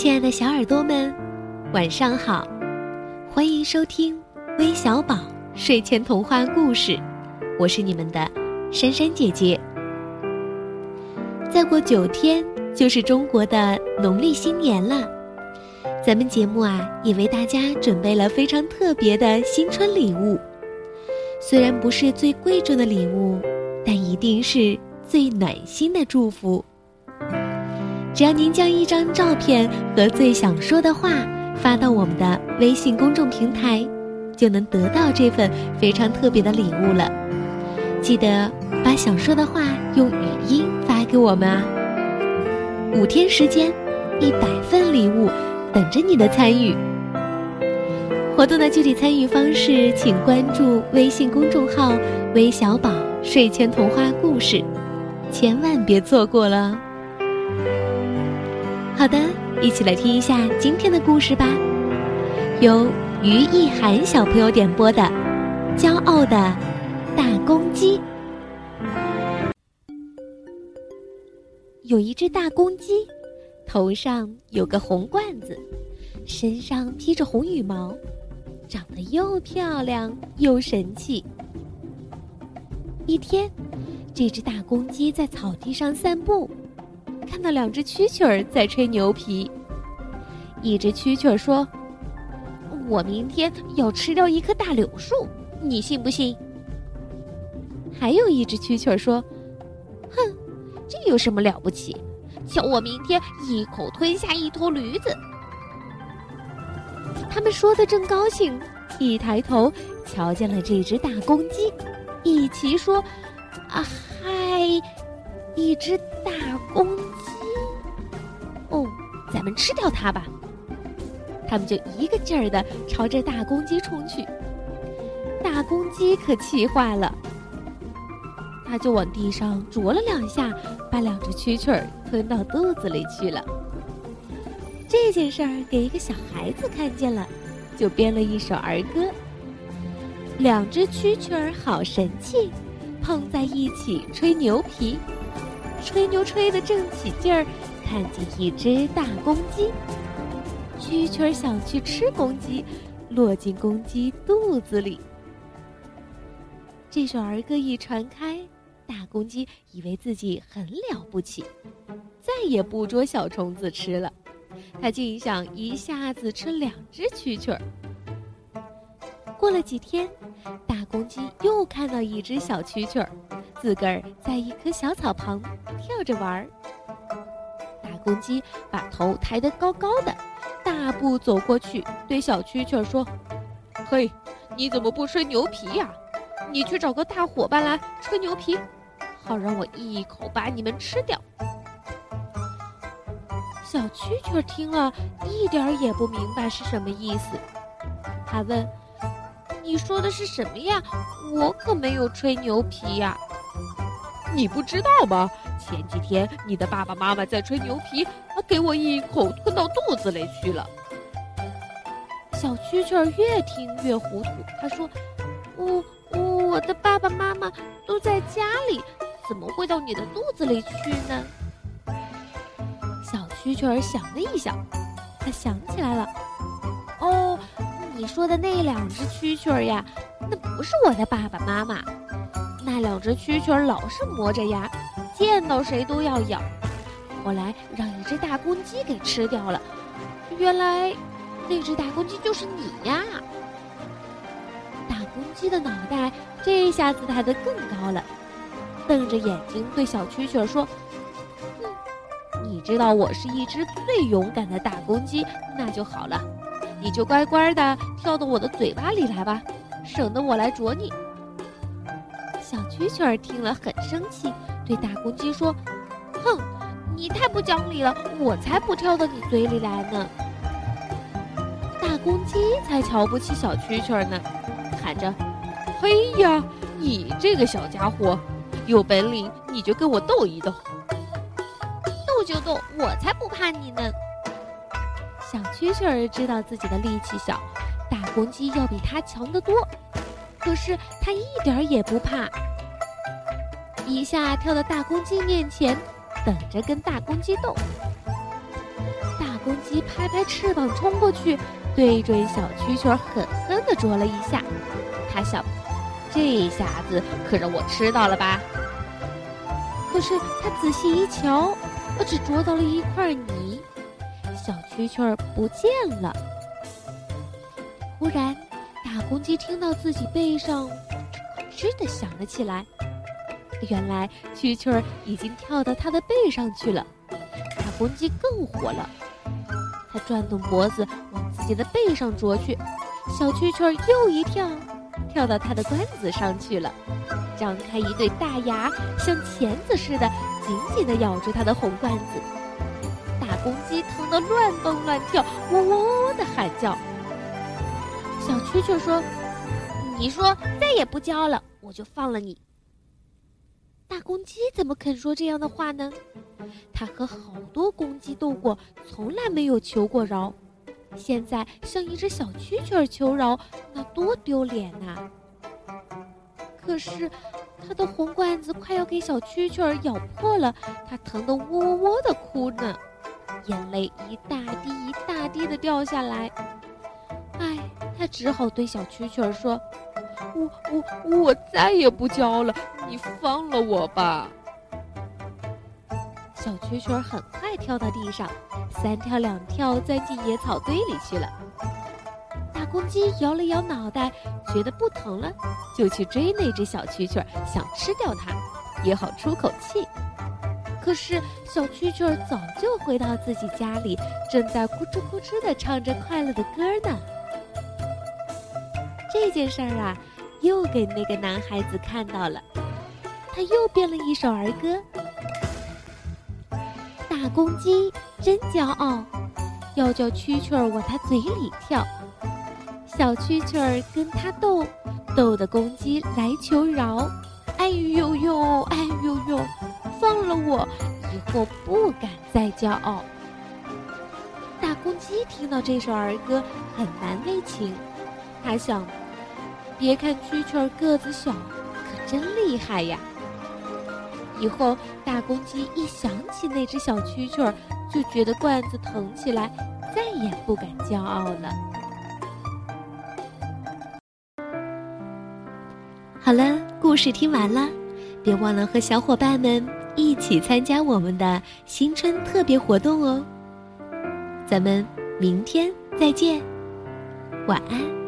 亲爱的小耳朵们，晚上好！欢迎收听微小宝睡前童话故事，我是你们的珊珊姐姐。再过九天就是中国的农历新年了，咱们节目啊也为大家准备了非常特别的新春礼物。虽然不是最贵重的礼物，但一定是最暖心的祝福。只要您将一张照片和最想说的话发到我们的微信公众平台，就能得到这份非常特别的礼物了。记得把想说的话用语音发给我们啊！五天时间，一百份礼物等着你的参与。活动的具体参与方式，请关注微信公众号“微小宝睡前童话故事”，千万别错过了。好的，一起来听一下今天的故事吧。由于意涵小朋友点播的《骄傲的大公鸡》。有一只大公鸡，头上有个红冠子，身上披着红羽毛，长得又漂亮又神气。一天，这只大公鸡在草地上散步。看到两只蛐蛐儿在吹牛皮，一只蛐蛐儿说：“我明天要吃掉一棵大柳树，你信不信？”还有一只蛐蛐儿说：“哼，这有什么了不起？瞧我明天一口吞下一头驴子。”他们说的正高兴，一抬头瞧见了这只大公鸡，一齐说：“啊嗨，一只大公。”咱们吃掉它吧！他们就一个劲儿的朝着大公鸡冲去。大公鸡可气坏了，他就往地上啄了两下，把两只蛐蛐儿吞到肚子里去了。这件事儿给一个小孩子看见了，就编了一首儿歌：两只蛐蛐儿好神气，碰在一起吹牛皮，吹牛吹得正起劲儿。看见一只大公鸡，蛐蛐儿想去吃公鸡，落进公鸡肚子里。这首儿歌一传开，大公鸡以为自己很了不起，再也不捉小虫子吃了。它竟想一下子吃两只蛐蛐儿。过了几天，大公鸡又看到一只小蛐蛐儿，自个儿在一棵小草旁跳着玩儿。公鸡把头抬得高高的，大步走过去，对小蛐蛐说：“嘿，你怎么不吹牛皮呀？你去找个大伙伴来吹牛皮，好让我一口把你们吃掉。”小蛐蛐听了一点儿也不明白是什么意思，他问：“你说的是什么呀？我可没有吹牛皮呀。”你不知道吗？前几天你的爸爸妈妈在吹牛皮，给我一口吞到肚子里去了。小蛐蛐儿越听越糊涂，他说：“我我的爸爸妈妈都在家里，怎么会到你的肚子里去呢？”小蛐蛐儿想了一想，他想起来了：“哦，你说的那两只蛐蛐儿呀，那不是我的爸爸妈妈。”那两只蛐蛐老是磨着牙，见到谁都要咬，后来让一只大公鸡给吃掉了。原来，那只大公鸡就是你呀！大公鸡的脑袋这下子抬得更高了，瞪着眼睛对小蛐蛐说：“哼，你知道我是一只最勇敢的大公鸡，那就好了，你就乖乖的跳到我的嘴巴里来吧，省得我来啄你。”小蛐蛐儿听了很生气，对大公鸡说：“哼，你太不讲理了，我才不跳到你嘴里来呢。”大公鸡才瞧不起小蛐蛐儿呢，喊着：“嘿呀，你这个小家伙，有本领你就跟我斗一斗。”斗就斗，我才不怕你呢。小蛐蛐儿知道自己的力气小，大公鸡要比它强得多。可是他一点也不怕，一下跳到大公鸡面前，等着跟大公鸡斗。大公鸡拍拍翅膀冲过去，对准小蛐蛐狠狠地啄了一下。他想，这下子可让我吃到了吧？可是他仔细一瞧，我只啄到了一块泥，小蛐蛐儿不见了。忽然，公鸡听到自己背上“吱”的响了起来，原来蛐蛐儿已经跳到它的背上去了。大公鸡更火了，它转动脖子往自己的背上啄去，小蛐蛐儿又一跳，跳到它的冠子上去了，张开一对大牙，像钳子似的紧紧地咬住它的红冠子。大公鸡疼得乱蹦乱跳，喔喔喔地喊叫。小蛐蛐说：“你说再也不教了，我就放了你。”大公鸡怎么肯说这样的话呢？它和好多公鸡斗过，从来没有求过饶。现在向一只小蛐蛐求饶，那多丢脸呐！可是，它的红罐子快要给小蛐蛐咬破了，它疼得喔喔喔的哭呢，眼泪一大滴一大滴的掉下来。他只好对小蛐蛐儿说：“我我我再也不教了，你放了我吧。”小蛐蛐儿很快跳到地上，三跳两跳钻进野草堆里去了。大公鸡摇了摇脑袋，觉得不疼了，就去追那只小蛐蛐儿，想吃掉它，也好出口气。可是小蛐蛐儿早就回到自己家里，正在咕吱咕吱地唱着快乐的歌呢。这件事儿啊，又给那个男孩子看到了，他又编了一首儿歌。大公鸡真骄傲，要叫蛐蛐儿往它嘴里跳。小蛐蛐儿跟他斗，斗得公鸡来求饶。哎呦呦，哎呦呦，放了我，以后不敢再骄傲。大公鸡听到这首儿歌，很难为情，他想。别看蛐蛐儿个子小，可真厉害呀！以后大公鸡一想起那只小蛐蛐儿，就觉得罐子疼起来，再也不敢骄傲了。好了，故事听完了，别忘了和小伙伴们一起参加我们的新春特别活动哦！咱们明天再见，晚安。